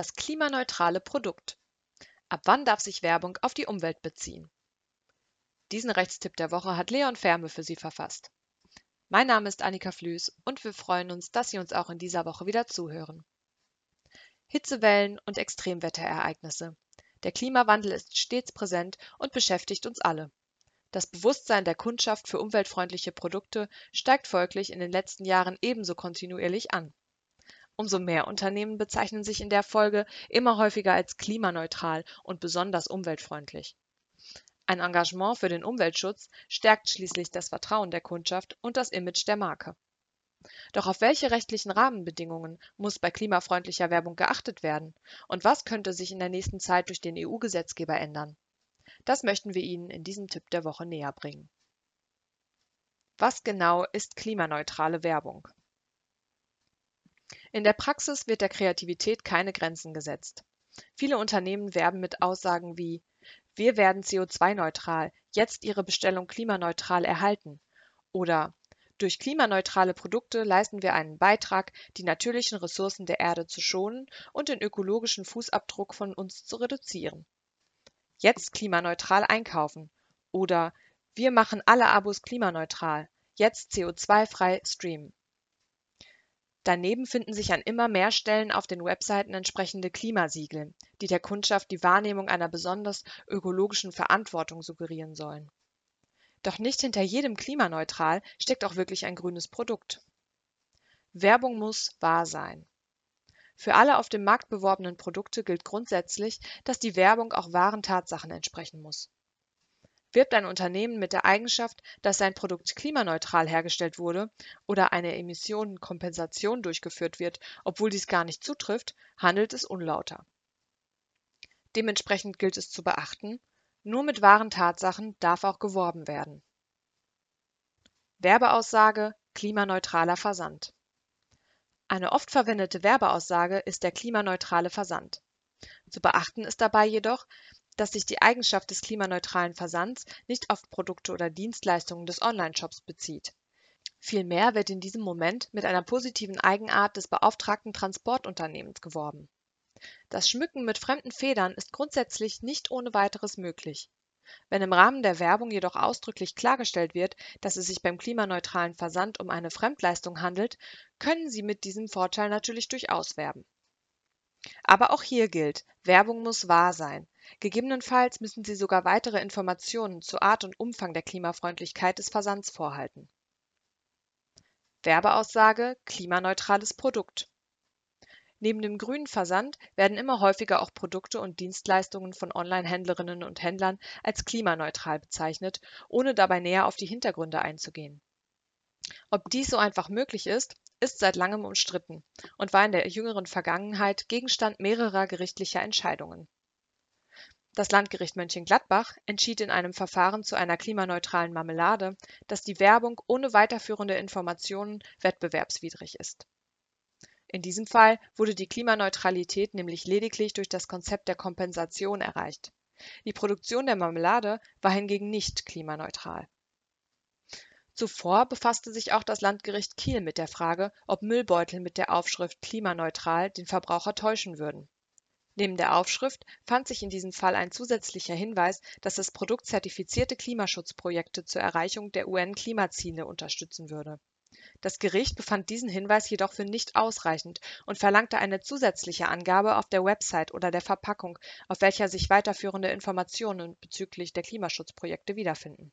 Das klimaneutrale Produkt. Ab wann darf sich Werbung auf die Umwelt beziehen? Diesen Rechtstipp der Woche hat Leon Ferme für Sie verfasst. Mein Name ist Annika Flüß und wir freuen uns, dass Sie uns auch in dieser Woche wieder zuhören. Hitzewellen und Extremwetterereignisse. Der Klimawandel ist stets präsent und beschäftigt uns alle. Das Bewusstsein der Kundschaft für umweltfreundliche Produkte steigt folglich in den letzten Jahren ebenso kontinuierlich an. Umso mehr Unternehmen bezeichnen sich in der Folge immer häufiger als klimaneutral und besonders umweltfreundlich. Ein Engagement für den Umweltschutz stärkt schließlich das Vertrauen der Kundschaft und das Image der Marke. Doch auf welche rechtlichen Rahmenbedingungen muss bei klimafreundlicher Werbung geachtet werden? Und was könnte sich in der nächsten Zeit durch den EU-Gesetzgeber ändern? Das möchten wir Ihnen in diesem Tipp der Woche näher bringen. Was genau ist klimaneutrale Werbung? In der Praxis wird der Kreativität keine Grenzen gesetzt. Viele Unternehmen werben mit Aussagen wie Wir werden CO2-neutral, jetzt Ihre Bestellung klimaneutral erhalten oder durch klimaneutrale Produkte leisten wir einen Beitrag, die natürlichen Ressourcen der Erde zu schonen und den ökologischen Fußabdruck von uns zu reduzieren. Jetzt klimaneutral einkaufen oder Wir machen alle Abos klimaneutral, jetzt CO2-frei streamen. Daneben finden sich an immer mehr Stellen auf den Webseiten entsprechende Klimasiegel, die der Kundschaft die Wahrnehmung einer besonders ökologischen Verantwortung suggerieren sollen. Doch nicht hinter jedem klimaneutral steckt auch wirklich ein grünes Produkt. Werbung muss wahr sein. Für alle auf dem Markt beworbenen Produkte gilt grundsätzlich, dass die Werbung auch wahren Tatsachen entsprechen muss. Wirbt ein Unternehmen mit der Eigenschaft, dass sein Produkt klimaneutral hergestellt wurde oder eine Emissionenkompensation durchgeführt wird, obwohl dies gar nicht zutrifft, handelt es unlauter. Dementsprechend gilt es zu beachten, nur mit wahren Tatsachen darf auch geworben werden. Werbeaussage klimaneutraler Versand. Eine oft verwendete Werbeaussage ist der klimaneutrale Versand. Zu beachten ist dabei jedoch, dass sich die Eigenschaft des klimaneutralen Versands nicht auf Produkte oder Dienstleistungen des Online-Shops bezieht. Vielmehr wird in diesem Moment mit einer positiven Eigenart des beauftragten Transportunternehmens geworben das Schmücken mit fremden Federn ist grundsätzlich nicht ohne weiteres möglich. Wenn im Rahmen der Werbung jedoch ausdrücklich klargestellt wird, dass es sich beim klimaneutralen Versand um eine Fremdleistung handelt, können Sie mit diesem Vorteil natürlich durchaus werben. Aber auch hier gilt, Werbung muss wahr sein. Gegebenenfalls müssen Sie sogar weitere Informationen zu Art und Umfang der Klimafreundlichkeit des Versands vorhalten. Werbeaussage klimaneutrales Produkt Neben dem grünen Versand werden immer häufiger auch Produkte und Dienstleistungen von Online-Händlerinnen und Händlern als klimaneutral bezeichnet, ohne dabei näher auf die Hintergründe einzugehen. Ob dies so einfach möglich ist, ist seit langem umstritten und war in der jüngeren Vergangenheit Gegenstand mehrerer gerichtlicher Entscheidungen. Das Landgericht Mönchengladbach entschied in einem Verfahren zu einer klimaneutralen Marmelade, dass die Werbung ohne weiterführende Informationen wettbewerbswidrig ist in diesem Fall wurde die Klimaneutralität nämlich lediglich durch das Konzept der Kompensation erreicht. Die Produktion der Marmelade war hingegen nicht klimaneutral. Zuvor befasste sich auch das Landgericht Kiel mit der Frage, ob Müllbeutel mit der Aufschrift klimaneutral den Verbraucher täuschen würden. Neben der Aufschrift fand sich in diesem Fall ein zusätzlicher Hinweis, dass das Produkt zertifizierte Klimaschutzprojekte zur Erreichung der UN-Klimaziele unterstützen würde das Gericht befand diesen Hinweis jedoch für nicht ausreichend und verlangte eine zusätzliche Angabe auf der Website oder der Verpackung, auf welcher sich weiterführende Informationen bezüglich der Klimaschutzprojekte wiederfinden.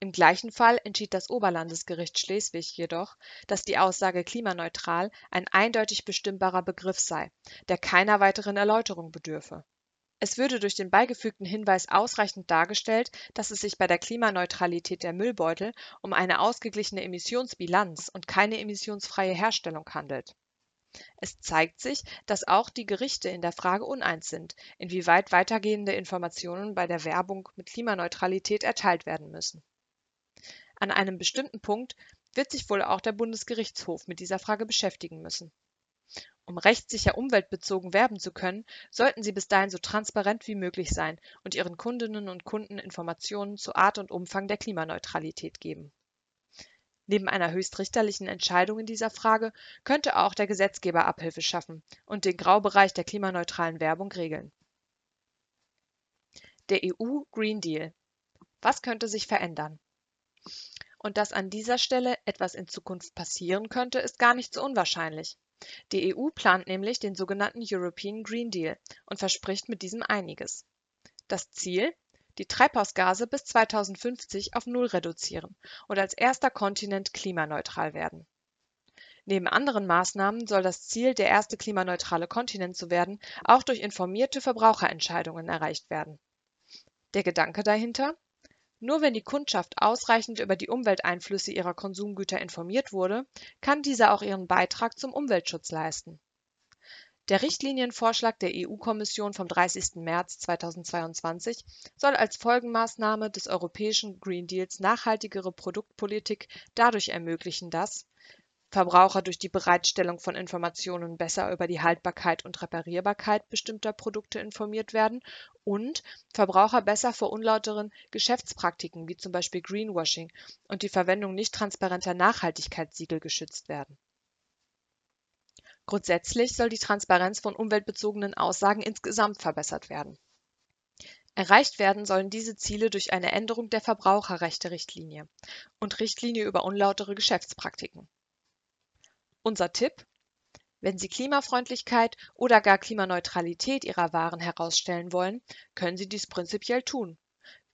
Im gleichen Fall entschied das Oberlandesgericht Schleswig jedoch, dass die Aussage klimaneutral ein eindeutig bestimmbarer Begriff sei, der keiner weiteren Erläuterung bedürfe es würde durch den beigefügten Hinweis ausreichend dargestellt, dass es sich bei der Klimaneutralität der Müllbeutel um eine ausgeglichene Emissionsbilanz und keine emissionsfreie Herstellung handelt. Es zeigt sich, dass auch die Gerichte in der Frage uneins sind, inwieweit weitergehende Informationen bei der Werbung mit Klimaneutralität erteilt werden müssen. An einem bestimmten Punkt wird sich wohl auch der Bundesgerichtshof mit dieser Frage beschäftigen müssen um rechtssicher umweltbezogen werben zu können, sollten Sie bis dahin so transparent wie möglich sein und Ihren Kundinnen und Kunden Informationen zu Art und Umfang der Klimaneutralität geben. Neben einer höchstrichterlichen Entscheidung in dieser Frage könnte auch der Gesetzgeber Abhilfe schaffen und den Graubereich der klimaneutralen Werbung regeln. Der EU Green Deal. Was könnte sich verändern? Und dass an dieser Stelle etwas in Zukunft passieren könnte, ist gar nicht so unwahrscheinlich. Die EU plant nämlich den sogenannten European Green Deal und verspricht mit diesem einiges. Das Ziel? Die Treibhausgase bis 2050 auf Null reduzieren und als erster Kontinent klimaneutral werden. Neben anderen Maßnahmen soll das Ziel, der erste klimaneutrale Kontinent zu werden, auch durch informierte Verbraucherentscheidungen erreicht werden. Der Gedanke dahinter? Nur wenn die Kundschaft ausreichend über die Umwelteinflüsse ihrer Konsumgüter informiert wurde, kann diese auch ihren Beitrag zum Umweltschutz leisten. Der Richtlinienvorschlag der EU-Kommission vom 30. März 2022 soll als Folgenmaßnahme des europäischen Green Deals nachhaltigere Produktpolitik dadurch ermöglichen, dass Verbraucher durch die Bereitstellung von Informationen besser über die Haltbarkeit und Reparierbarkeit bestimmter Produkte informiert werden und Verbraucher besser vor unlauteren Geschäftspraktiken wie zum Beispiel Greenwashing und die Verwendung nicht transparenter Nachhaltigkeitssiegel geschützt werden. Grundsätzlich soll die Transparenz von umweltbezogenen Aussagen insgesamt verbessert werden. Erreicht werden sollen diese Ziele durch eine Änderung der Verbraucherrechte-Richtlinie und Richtlinie über unlautere Geschäftspraktiken. Unser Tipp? Wenn Sie Klimafreundlichkeit oder gar Klimaneutralität Ihrer Waren herausstellen wollen, können Sie dies prinzipiell tun.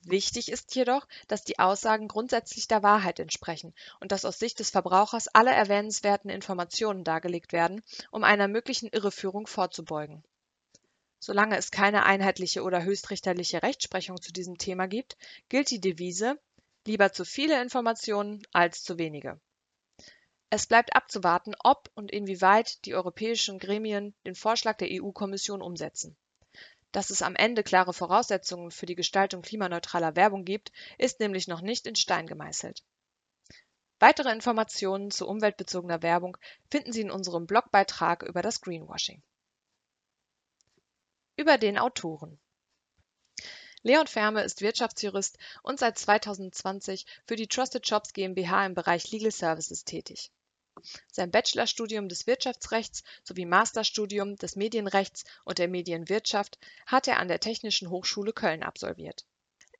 Wichtig ist jedoch, dass die Aussagen grundsätzlich der Wahrheit entsprechen und dass aus Sicht des Verbrauchers alle erwähnenswerten Informationen dargelegt werden, um einer möglichen Irreführung vorzubeugen. Solange es keine einheitliche oder höchstrichterliche Rechtsprechung zu diesem Thema gibt, gilt die Devise lieber zu viele Informationen als zu wenige. Es bleibt abzuwarten, ob und inwieweit die europäischen Gremien den Vorschlag der EU-Kommission umsetzen. Dass es am Ende klare Voraussetzungen für die Gestaltung klimaneutraler Werbung gibt, ist nämlich noch nicht in Stein gemeißelt. Weitere Informationen zu umweltbezogener Werbung finden Sie in unserem Blogbeitrag über das Greenwashing. Über den Autoren Leon Ferme ist Wirtschaftsjurist und seit 2020 für die Trusted Shops GmbH im Bereich Legal Services tätig. Sein Bachelorstudium des Wirtschaftsrechts sowie Masterstudium des Medienrechts und der Medienwirtschaft hat er an der Technischen Hochschule Köln absolviert.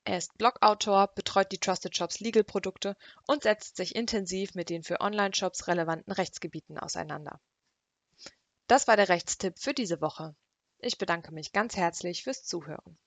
Er ist Blogautor, betreut die Trusted Shops Legal Produkte und setzt sich intensiv mit den für Online-Shops relevanten Rechtsgebieten auseinander. Das war der Rechtstipp für diese Woche. Ich bedanke mich ganz herzlich fürs Zuhören.